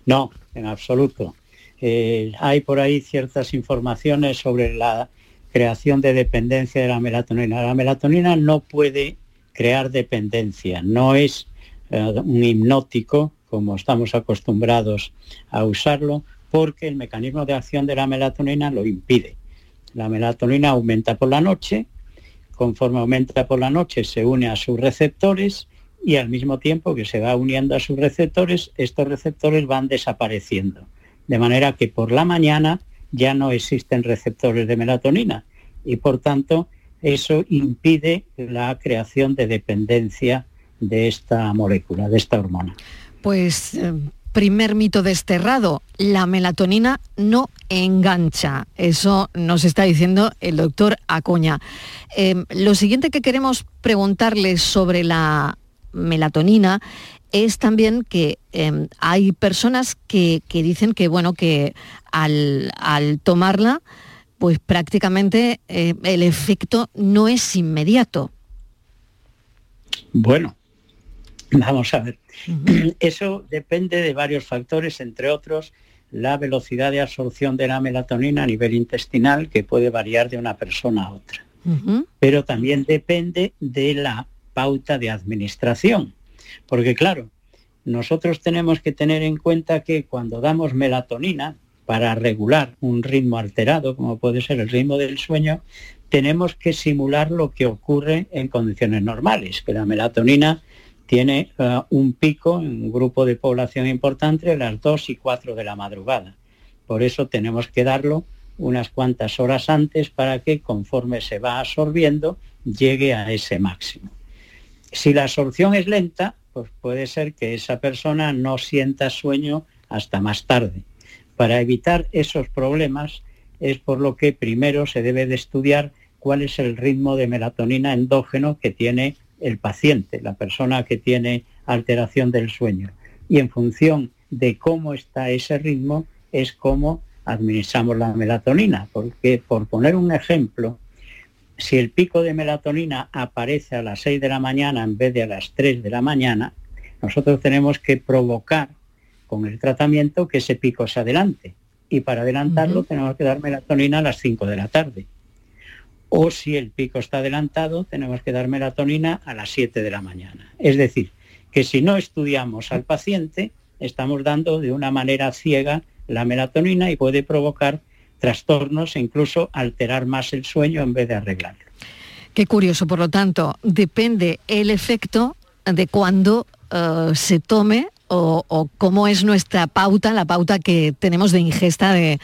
S26: No, en absoluto. Eh, hay por ahí ciertas informaciones sobre la creación de dependencia de la melatonina. La melatonina no puede crear dependencia, no es eh, un hipnótico como estamos acostumbrados a usarlo, porque el mecanismo de acción de la melatonina lo impide. La melatonina aumenta por la noche, conforme aumenta por la noche se une a sus receptores y al mismo tiempo que se va uniendo a sus receptores, estos receptores van desapareciendo. De manera que por la mañana ya no existen receptores de melatonina y por tanto eso impide la creación de dependencia de esta molécula, de esta hormona.
S1: Pues eh, primer mito desterrado, la melatonina no engancha. Eso nos está diciendo el doctor Acuña. Eh, lo siguiente que queremos preguntarle sobre la melatonina es también que eh, hay personas que, que dicen que bueno que al, al tomarla pues prácticamente eh, el efecto no es inmediato.
S26: Bueno, vamos a ver. Eso depende de varios factores, entre otros la velocidad de absorción de la melatonina a nivel intestinal, que puede variar de una persona a otra. Pero también depende de la pauta de administración. Porque claro, nosotros tenemos que tener en cuenta que cuando damos melatonina para regular un ritmo alterado, como puede ser el ritmo del sueño, tenemos que simular lo que ocurre en condiciones normales, que la melatonina tiene eh, un pico en un grupo de población importante a las 2 y 4 de la madrugada. Por eso tenemos que darlo unas cuantas horas antes para que conforme se va absorbiendo llegue a ese máximo. Si la absorción es lenta, pues puede ser que esa persona no sienta sueño hasta más tarde. Para evitar esos problemas es por lo que primero se debe de estudiar cuál es el ritmo de melatonina endógeno que tiene el paciente, la persona que tiene alteración del sueño. Y en función de cómo está ese ritmo es cómo administramos la melatonina. Porque, por poner un ejemplo, si el pico de melatonina aparece a las 6 de la mañana en vez de a las 3 de la mañana, nosotros tenemos que provocar con el tratamiento que ese pico se adelante. Y para adelantarlo tenemos que dar melatonina a las 5 de la tarde. O si el pico está adelantado, tenemos que dar melatonina a las 7 de la mañana. Es decir, que si no estudiamos al paciente, estamos dando de una manera ciega la melatonina y puede provocar trastornos e incluso alterar más el sueño en vez de arreglarlo.
S1: Qué curioso, por lo tanto, depende el efecto de cuándo eh, se tome o, cómo es nuestra pauta, la pauta que tenemos de ingesta de,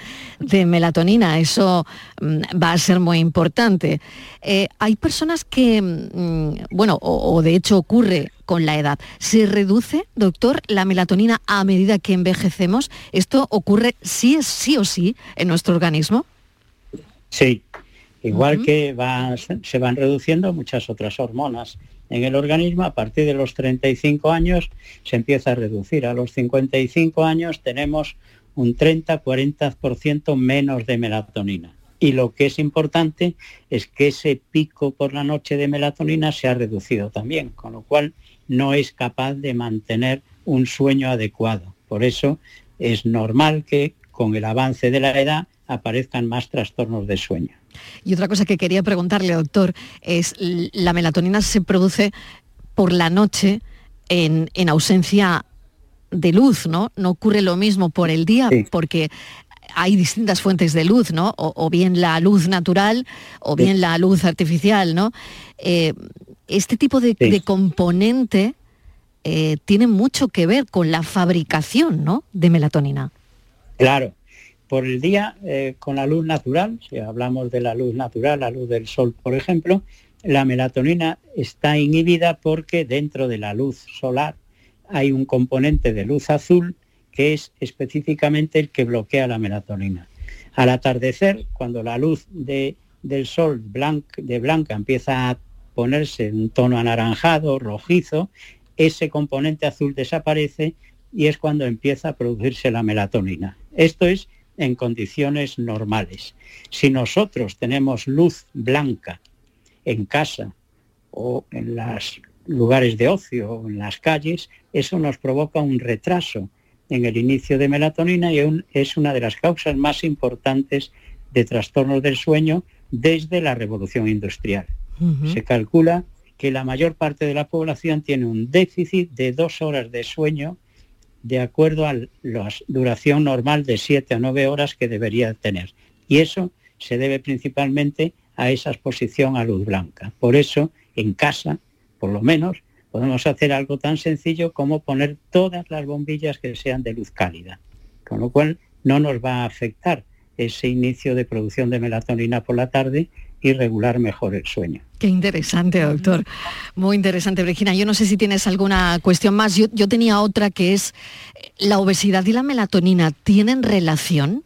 S1: melatonina. Eso mm, va a ser muy importante. Eh, hay personas que, mm, bueno, o, de hecho ocurre con la edad. ¿Se reduce, doctor, la melatonina a medida que envejecemos? ¿Esto ocurre sí, sí o sí en nuestro organismo?
S26: Sí, igual que se van reduciendo muchas otras hormonas en el organismo, a partir de los 35 años se empieza a reducir. A los 55 años tenemos un 30-40% menos de melatonina. Y lo que es importante es que ese pico por la noche de melatonina se ha reducido también, con lo cual no es capaz de mantener un sueño adecuado. Por eso es normal que con el avance de la edad aparezcan más trastornos de sueño.
S1: Y otra cosa que quería preguntarle, doctor, es la melatonina se produce por la noche en, ausencia de luz, ¿no? No ocurre lo mismo por el día, porque hay distintas fuentes de luz, ¿no? O, bien la luz natural o bien la luz artificial, ¿no? Eh, este tipo de, componente eh, tiene mucho que ver con la fabricación, ¿no? De melatonina.
S26: Claro, por el día eh, con la luz natural, si hablamos de la luz natural, la luz del sol, por ejemplo, la melatonina está inhibida porque dentro de la luz solar hay un componente de luz azul que es específicamente el que bloquea la melatonina. Al atardecer, cuando la luz del sol de blanca empieza a ponerse en un tono anaranjado, rojizo, ese componente azul desaparece y es cuando empieza a producirse la melatonina. Esto es en condiciones normales. Si nosotros tenemos luz blanca en casa o en los lugares de ocio o en las calles, eso nos provoca un retraso en el inicio de melatonina y es una de las causas más importantes de trastornos del sueño desde la revolución industrial. Se calcula que la mayor parte de la población tiene un déficit de dos horas de sueño de acuerdo a la duración normal de 7 a 9 horas que debería tener. Y eso se debe principalmente a esa exposición a luz blanca. Por eso, en casa, por lo menos, podemos hacer algo tan sencillo como poner todas las bombillas que sean de luz cálida, con lo cual no nos va a afectar ese inicio de producción de melatonina por la tarde y regular mejor el sueño.
S1: Qué interesante, doctor. Muy interesante, Regina. Yo no sé si tienes alguna cuestión más. Yo, tenía otra que es, ¿la obesidad y la melatonina tienen relación?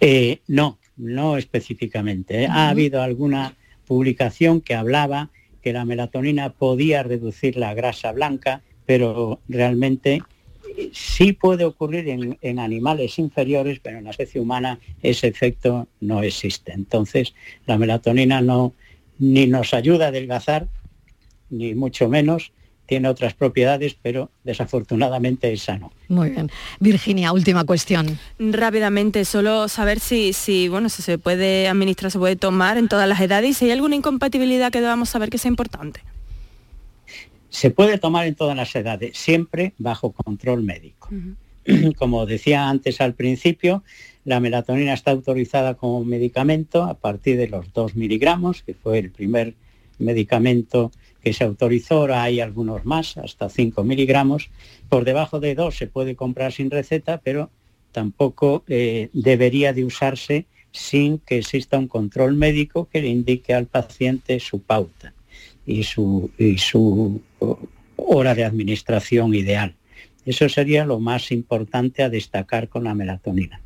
S26: Eh, no, no específicamente. ¿eh? Ha habido alguna publicación que hablaba que la melatonina podía reducir la grasa blanca, pero realmente sí puede ocurrir en, animales inferiores, pero en la especie humana ese efecto no existe. Entonces, la melatonina no ni nos ayuda a adelgazar, ni mucho menos, tiene otras propiedades, pero desafortunadamente esa no.
S1: Muy bien. Virginia, última cuestión.
S16: Rápidamente, solo saber si, si, bueno, si se puede administrar, se puede tomar en todas las edades y si hay alguna incompatibilidad que debamos saber que sea importante.
S26: Se puede tomar en todas las edades, siempre bajo control médico. Como decía antes al principio, la melatonina está autorizada como medicamento a partir de los 2 miligramos, que fue el primer medicamento que se autorizó, ahora hay algunos más, hasta 5 miligramos. Por debajo de 2 se puede comprar sin receta, pero tampoco eh, debería de usarse sin que exista un control médico que le indique al paciente su pauta y su, y su hora de administración ideal. Eso sería lo más importante a destacar con la melatonina.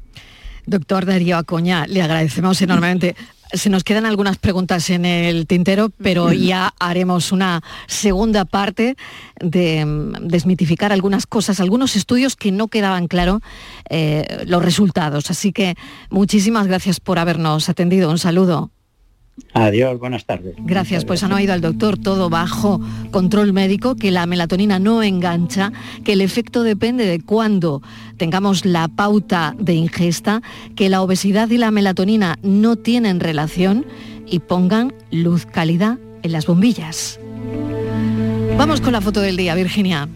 S1: Doctor Darío Acoña, le agradecemos enormemente. Se nos quedan algunas preguntas en el tintero, pero ya haremos una segunda parte de mm, desmitificar algunas cosas, algunos estudios que no quedaban claros eh, los resultados. Así que muchísimas gracias por habernos atendido. Un saludo.
S26: Adiós, buenas tardes.
S1: Gracias, pues han oído al doctor todo bajo control médico, que la melatonina no engancha, que el efecto depende de cuándo tengamos la pauta de ingesta, que la obesidad y la melatonina no tienen relación y pongan luz calidad en las bombillas. Vamos con la foto del día, Virginia.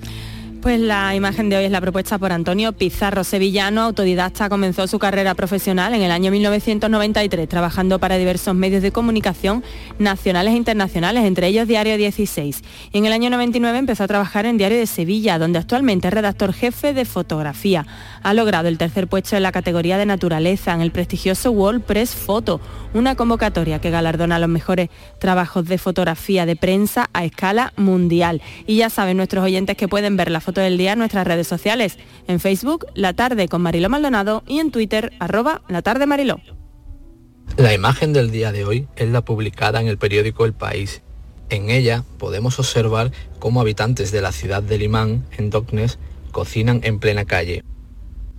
S16: Pues la imagen de hoy es la propuesta por Antonio Pizarro, sevillano, autodidacta, comenzó su carrera profesional en el año 1993, trabajando para diversos medios de comunicación nacionales e internacionales, entre ellos Diario 16. Y en el año 99 empezó a trabajar en Diario de Sevilla, donde actualmente es redactor jefe de fotografía. Ha logrado el tercer puesto en la categoría de naturaleza en el prestigioso World Press Photo, una convocatoria que galardona los mejores trabajos de fotografía de prensa a escala mundial. Y ya saben nuestros oyentes que pueden ver la foto del día en nuestras redes sociales, en Facebook, La Tarde con Mariló Maldonado y en Twitter, arroba La Tarde Mariló.
S27: La imagen del día de hoy es la publicada en el periódico El País. En ella podemos observar cómo habitantes de la ciudad de Limán, en Doknes, cocinan en plena calle.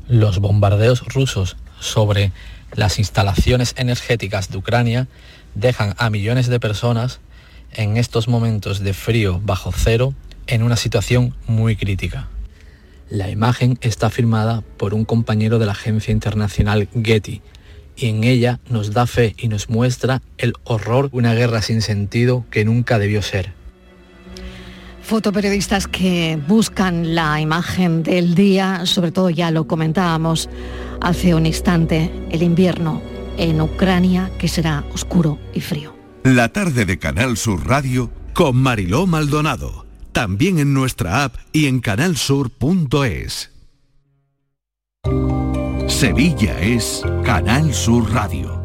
S27: Los bombardeos rusos sobre las instalaciones energéticas de Ucrania dejan a millones de personas en estos momentos de frío bajo cero en una situación muy crítica. La imagen está firmada por un compañero de la agencia internacional Getty y en ella nos da fe y nos muestra el horror de una guerra sin sentido que nunca debió ser.
S1: Fotoperiodistas que buscan la imagen del día, sobre todo ya lo comentábamos hace un instante, el invierno en Ucrania que será oscuro y frío.
S18: La tarde de Canal Sur Radio con Mariló Maldonado. También en nuestra app y en canalsur.es. Sevilla es Canal Sur Radio.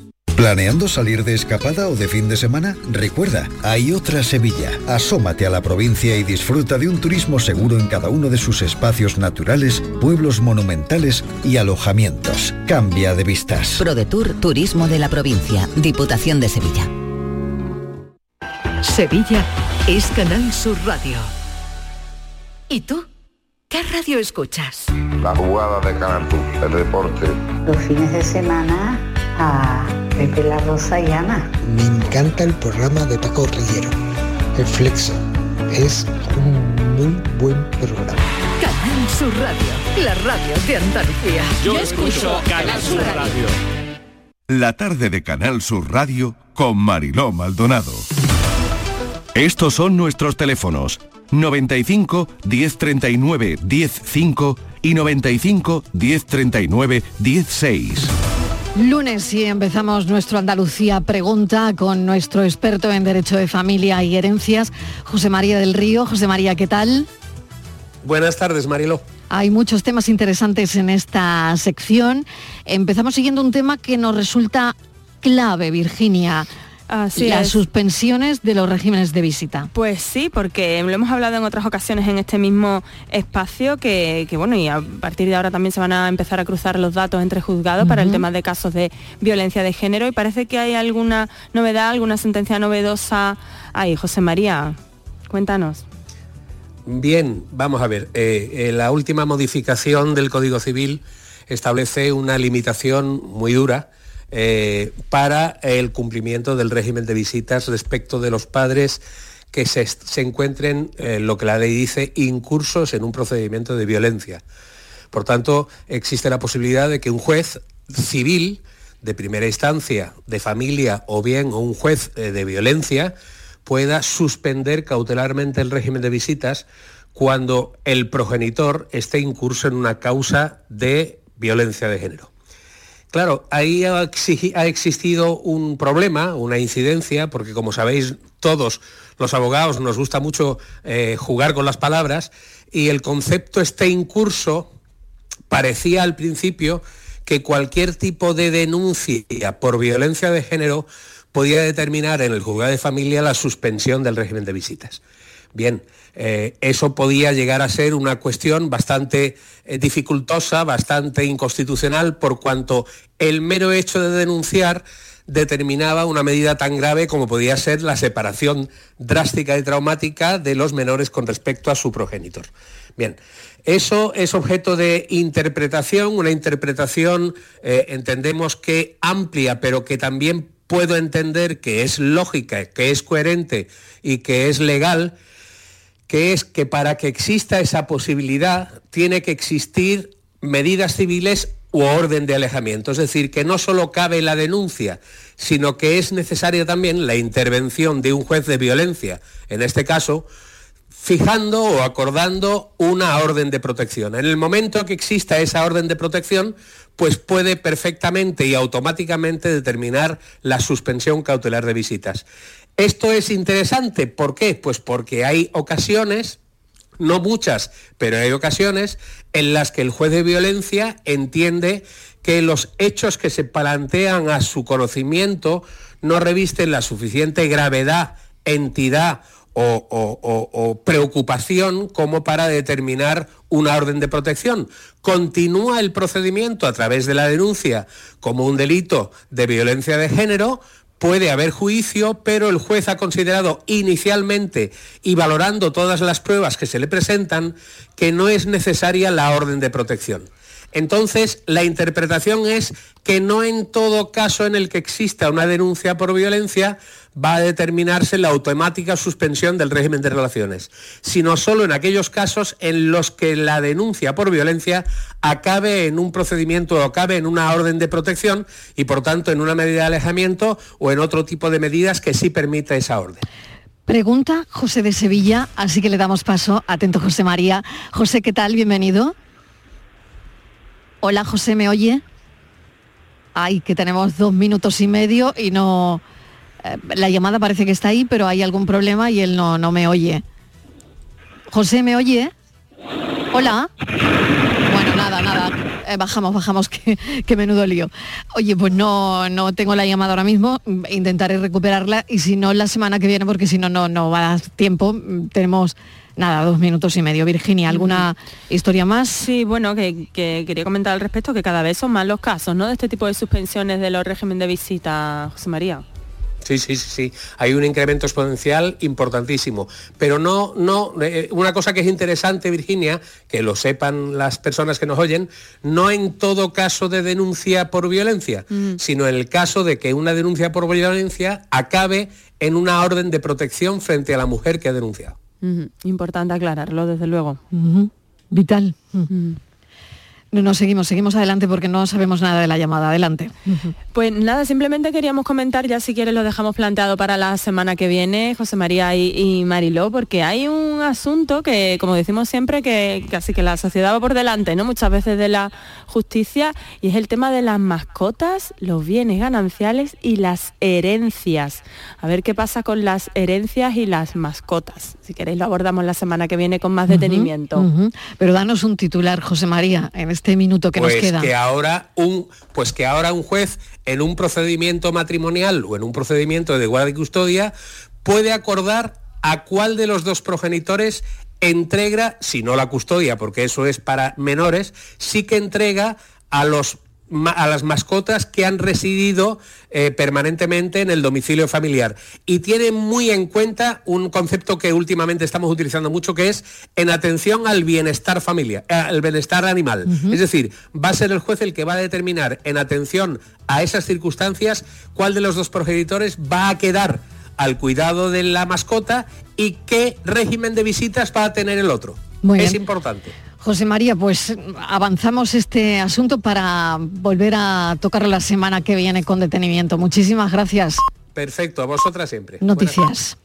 S28: ¿Planeando salir de escapada o de fin de semana? Recuerda, hay otra Sevilla. Asómate a la provincia y disfruta de un turismo seguro en cada uno de sus espacios naturales, pueblos monumentales y alojamientos. Cambia de vistas.
S29: ProDetour Turismo de la Provincia, Diputación de Sevilla.
S21: Sevilla es Canal Sur Radio. ¿Y tú? ¿Qué radio escuchas?
S30: La jugada de Canal Sur, el deporte.
S31: Los fines de semana a Pepe La Rosa y Ana.
S23: Me encanta el programa de Paco Rillero, El Flexo. Es un muy buen programa.
S21: Canal Sur Radio, la radio de Andalucía.
S2: Yo escucho Canal Sur Radio. La tarde de Canal Sur Radio con Mariló Maldonado. Estos son nuestros teléfonos 95 1039 105 y 95 1039 16.
S1: Lunes y empezamos nuestro Andalucía Pregunta con nuestro experto en Derecho de Familia y Herencias, José María del Río. José María, ¿qué tal?
S32: Buenas tardes, Mariló.
S1: Hay muchos temas interesantes en esta sección. Empezamos siguiendo un tema que nos resulta clave, Virginia. Las suspensiones de los regímenes de visita.
S16: Pues sí, porque lo hemos hablado en otras ocasiones en este mismo espacio que, bueno, y a partir de ahora también se van a empezar a cruzar los datos entre juzgados para el tema de casos de violencia de género y parece que hay alguna novedad, alguna sentencia novedosa ahí. José María, cuéntanos.
S32: Bien, vamos a ver. Eh, eh, la última modificación del Código Civil establece una limitación muy dura eh, para el cumplimiento del régimen de visitas respecto de los padres que se, encuentren, lo que la ley dice, incursos en un procedimiento de violencia. Por tanto, existe la posibilidad de que un juez civil de primera instancia, de familia o bien un juez de violencia, pueda suspender cautelarmente el régimen de visitas cuando el progenitor esté incurso en una causa de violencia de género. Claro, ahí ha, existido un problema, una incidencia, porque como sabéis todos los abogados nos gusta mucho eh, jugar con las palabras, y el concepto esté incurso parecía al principio que cualquier tipo de denuncia por violencia de género podía determinar en el juzgado de familia la suspensión del régimen de visitas. Bien, eh, eso podía llegar a ser una cuestión bastante eh, dificultosa, bastante inconstitucional, por cuanto el mero hecho de denunciar determinaba una medida tan grave como podía ser la separación drástica y traumática de los menores con respecto a su progenitor. Bien, eso es objeto de interpretación, una interpretación, eh, entendemos que amplia, pero que también puedo entender que es lógica, que es coherente y que es legal, que es que para que exista esa posibilidad tiene que existir medidas civiles u orden de alejamiento. Es decir, que no solo cabe la denuncia, sino que es necesaria también la intervención de un juez de violencia, en este caso, fijando o acordando una orden de protección. En el momento que exista esa orden de protección, pues puede perfectamente y automáticamente determinar la suspensión cautelar de visitas. Esto es interesante, ¿por qué? Pues porque hay ocasiones, no muchas, pero hay ocasiones en las que el juez de violencia entiende que los hechos que se plantean a su conocimiento no revisten la suficiente gravedad, entidad o, preocupación como para determinar una orden de protección. Continúa el procedimiento a través de la denuncia como un delito de violencia de género, puede haber juicio, pero el juez ha considerado inicialmente y valorando todas las pruebas que se le presentan que no es necesaria la orden de protección. Entonces, la interpretación es que no en todo caso en el que exista una denuncia por violencia va a determinarse la automática suspensión del régimen de relaciones, sino solo en aquellos casos en los que la denuncia por violencia acabe en un procedimiento o acabe en una orden de protección y por tanto en una medida de alejamiento o en otro tipo de medidas que sí permita esa orden.
S1: Pregunta José de Sevilla, así que le damos paso. Atento José María. José, ¿qué tal? Bienvenido. Hola José, ¿me oye? Ay, que tenemos dos minutos y medio y no... Eh, la llamada parece que está ahí, pero hay algún problema y él no, no me oye. José, ¿me oye? Hola. Bueno, nada, nada. Eh, bajamos, bajamos, que, que, menudo lío. Oye, pues no, no tengo la llamada ahora mismo. Intentaré recuperarla y si no, la semana que viene, porque si no, no, no va a dar tiempo. Tenemos Nada, dos minutos y medio. Virginia, ¿alguna historia más?
S16: Sí, bueno, que, quería comentar al respecto que cada vez son más los casos, ¿no? De este tipo de suspensiones de los regímenes de visita, José María.
S32: Sí, sí, sí, sí. Hay un incremento exponencial importantísimo. Pero no, no, eh, una cosa que es interesante, Virginia, que lo sepan las personas que nos oyen, no en todo caso de denuncia por violencia, mm. sino en el caso de que una denuncia por violencia acabe en una orden de protección frente a la mujer que ha denunciado.
S16: Importante aclararlo, desde luego.
S1: Vital. No, seguimos, seguimos adelante porque no sabemos nada de la llamada. Adelante.
S16: Pues nada, simplemente queríamos comentar, ya si quieres lo dejamos planteado para la semana que viene, José María y, Mariló, porque hay un asunto que, como decimos siempre, que casi que la sociedad va por delante, ¿no? Muchas veces de la justicia, y es el tema de las mascotas, los bienes gananciales y las herencias. A ver qué pasa con las herencias y las mascotas. Si queréis lo abordamos la semana que viene con más detenimiento.
S1: Pero danos un titular, José María, en este minuto que
S32: pues
S1: nos queda.
S32: Que ahora un, pues que ahora un juez en un procedimiento matrimonial o en un procedimiento de guardia y custodia puede acordar a cuál de los dos progenitores entrega, si no la custodia, porque eso es para menores, sí que entrega a los a las mascotas que han residido eh, permanentemente en el domicilio familiar. Y tiene muy en cuenta un concepto que últimamente estamos utilizando mucho, que es en atención al bienestar familiar, eh, al bienestar animal. Es decir, va a ser el juez el que va a determinar en atención a esas circunstancias cuál de los dos progenitores va a quedar al cuidado de la mascota y qué régimen de visitas va a tener el otro. es importante.
S1: José María, pues avanzamos este asunto para volver a tocarlo la semana que viene con detenimiento. Muchísimas gracias.
S32: Perfecto, a vosotras siempre.
S1: Noticias.